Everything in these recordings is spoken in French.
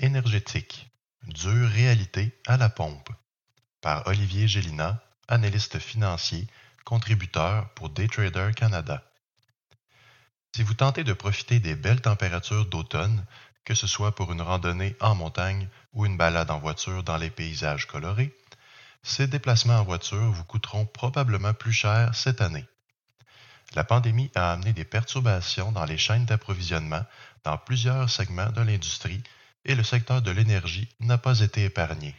Énergétique. Dure réalité à la pompe. Par Olivier Gélina, analyste financier, contributeur pour Daytrader Canada. Si vous tentez de profiter des belles températures d'automne, que ce soit pour une randonnée en montagne ou une balade en voiture dans les paysages colorés, ces déplacements en voiture vous coûteront probablement plus cher cette année. La pandémie a amené des perturbations dans les chaînes d'approvisionnement dans plusieurs segments de l'industrie et le secteur de l'énergie n'a pas été épargné.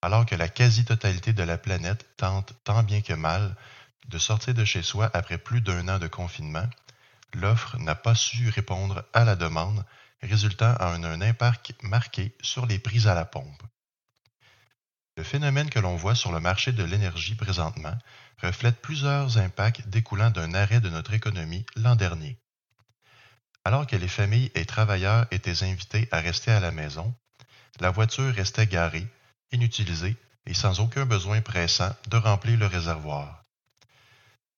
Alors que la quasi-totalité de la planète tente tant bien que mal de sortir de chez soi après plus d'un an de confinement, l'offre n'a pas su répondre à la demande, résultant en un impact marqué sur les prix à la pompe. Le phénomène que l'on voit sur le marché de l'énergie présentement reflète plusieurs impacts découlant d'un arrêt de notre économie l'an dernier. Alors que les familles et travailleurs étaient invités à rester à la maison, la voiture restait garée, inutilisée et sans aucun besoin pressant de remplir le réservoir.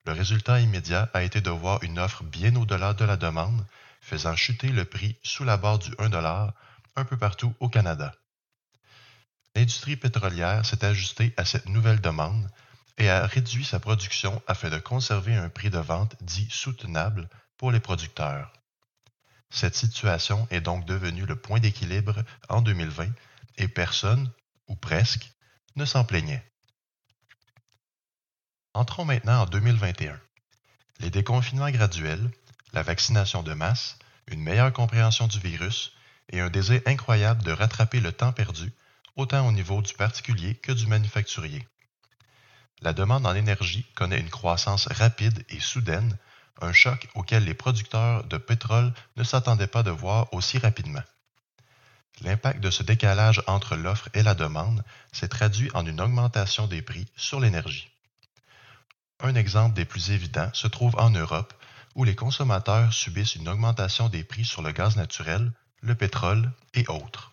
Le résultat immédiat a été de voir une offre bien au-delà de la demande, faisant chuter le prix sous la barre du 1 un peu partout au Canada. L'industrie pétrolière s'est ajustée à cette nouvelle demande et a réduit sa production afin de conserver un prix de vente dit soutenable pour les producteurs. Cette situation est donc devenue le point d'équilibre en 2020 et personne, ou presque, ne s'en plaignait. Entrons maintenant en 2021. Les déconfinements graduels, la vaccination de masse, une meilleure compréhension du virus et un désir incroyable de rattraper le temps perdu, autant au niveau du particulier que du manufacturier. La demande en énergie connaît une croissance rapide et soudaine, un choc auquel les producteurs de pétrole ne s'attendaient pas de voir aussi rapidement. L'impact de ce décalage entre l'offre et la demande s'est traduit en une augmentation des prix sur l'énergie. Un exemple des plus évidents se trouve en Europe, où les consommateurs subissent une augmentation des prix sur le gaz naturel, le pétrole et autres.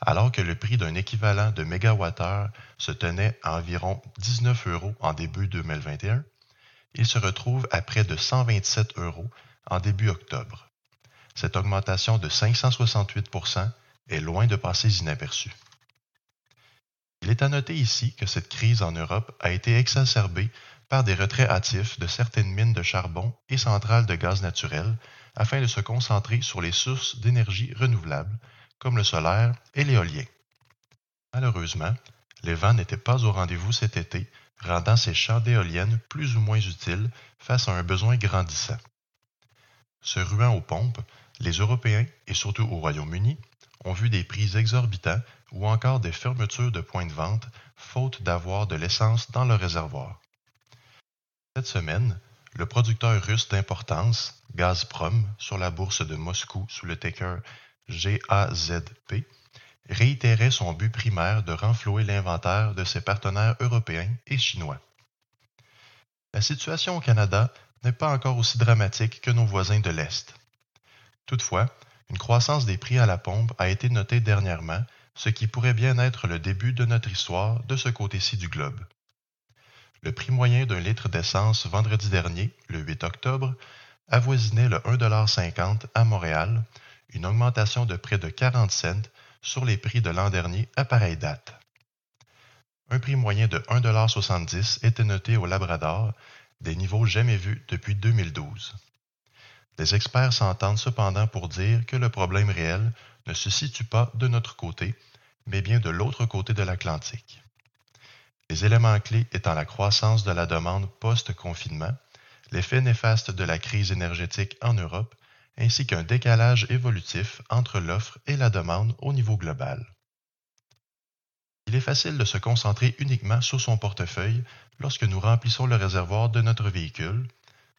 Alors que le prix d'un équivalent de mégawattheure se tenait à environ 19 euros en début 2021, il se retrouve à près de 127 euros en début octobre. Cette augmentation de 568% est loin de passer inaperçue. Il est à noter ici que cette crise en Europe a été exacerbée par des retraits hâtifs de certaines mines de charbon et centrales de gaz naturel afin de se concentrer sur les sources d'énergie renouvelables comme le solaire et l'éolien. Malheureusement, les vents n'étaient pas au rendez-vous cet été rendant ces champs d'éoliennes plus ou moins utiles face à un besoin grandissant. Se ruant aux pompes, les Européens, et surtout au Royaume-Uni, ont vu des prix exorbitants ou encore des fermetures de points de vente faute d'avoir de l'essence dans le réservoir. Cette semaine, le producteur russe d'importance, Gazprom, sur la bourse de Moscou sous le ticker GAZP, réitérait son but primaire de renflouer l'inventaire de ses partenaires européens et chinois. La situation au Canada n'est pas encore aussi dramatique que nos voisins de l'Est. Toutefois, une croissance des prix à la pompe a été notée dernièrement, ce qui pourrait bien être le début de notre histoire de ce côté-ci du globe. Le prix moyen d'un litre d'essence vendredi dernier, le 8 octobre, avoisinait le 1,50 à Montréal, une augmentation de près de 40 cents sur les prix de l'an dernier à pareille date. Un prix moyen de 1,70 était noté au Labrador, des niveaux jamais vus depuis 2012. Les experts s'entendent cependant pour dire que le problème réel ne se situe pas de notre côté, mais bien de l'autre côté de l'Atlantique. Les éléments clés étant la croissance de la demande post-confinement, l'effet néfaste de la crise énergétique en Europe ainsi qu'un décalage évolutif entre l'offre et la demande au niveau global. Il est facile de se concentrer uniquement sur son portefeuille lorsque nous remplissons le réservoir de notre véhicule.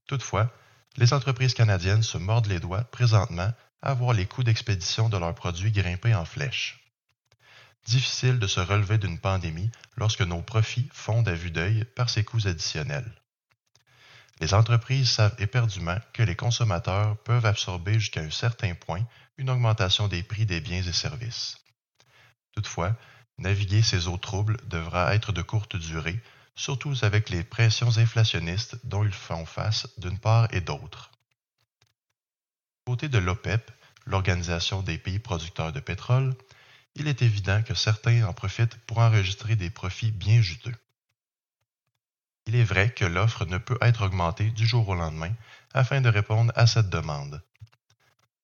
Toutefois, les entreprises canadiennes se mordent les doigts présentement à voir les coûts d'expédition de leurs produits grimper en flèche. Difficile de se relever d'une pandémie lorsque nos profits fondent à vue d'œil par ces coûts additionnels. Les entreprises savent éperdument que les consommateurs peuvent absorber jusqu'à un certain point une augmentation des prix des biens et services. Toutefois, naviguer ces eaux troubles devra être de courte durée, surtout avec les pressions inflationnistes dont ils font face d'une part et d'autre. Côté de l'OPEP, l'Organisation des pays producteurs de pétrole, il est évident que certains en profitent pour enregistrer des profits bien juteux. Il est vrai que l'offre ne peut être augmentée du jour au lendemain afin de répondre à cette demande.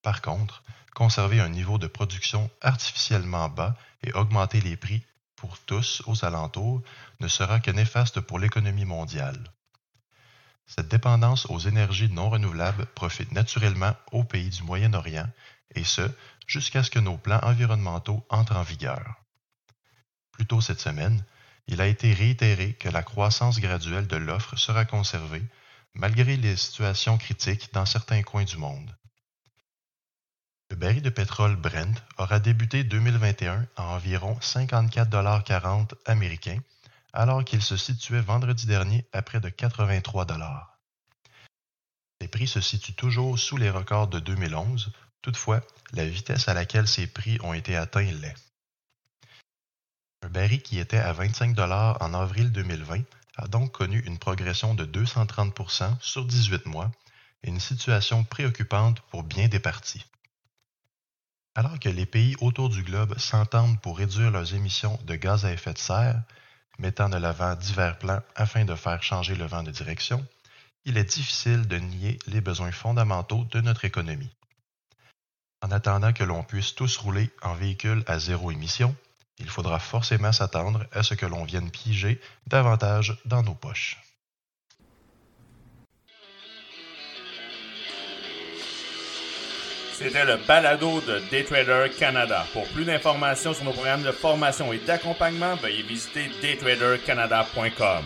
Par contre, conserver un niveau de production artificiellement bas et augmenter les prix pour tous aux alentours ne sera que néfaste pour l'économie mondiale. Cette dépendance aux énergies non renouvelables profite naturellement aux pays du Moyen-Orient, et ce, jusqu'à ce que nos plans environnementaux entrent en vigueur. Plus tôt cette semaine, il a été réitéré que la croissance graduelle de l'offre sera conservée, malgré les situations critiques dans certains coins du monde. Le baril de pétrole Brent aura débuté 2021 à environ 54,40 américains, alors qu'il se situait vendredi dernier à près de 83 Les prix se situent toujours sous les records de 2011, toutefois, la vitesse à laquelle ces prix ont été atteints l'est. Un baril qui était à 25 en avril 2020 a donc connu une progression de 230% sur 18 mois une situation préoccupante pour bien des parties. Alors que les pays autour du globe s'entendent pour réduire leurs émissions de gaz à effet de serre, mettant de l'avant divers plans afin de faire changer le vent de direction, il est difficile de nier les besoins fondamentaux de notre économie. En attendant que l'on puisse tous rouler en véhicule à zéro émission, il faudra forcément s'attendre à ce que l'on vienne piéger davantage dans nos poches. C'était le balado de Daytrader Canada. Pour plus d'informations sur nos programmes de formation et d'accompagnement, veuillez visiter daytradercanada.com.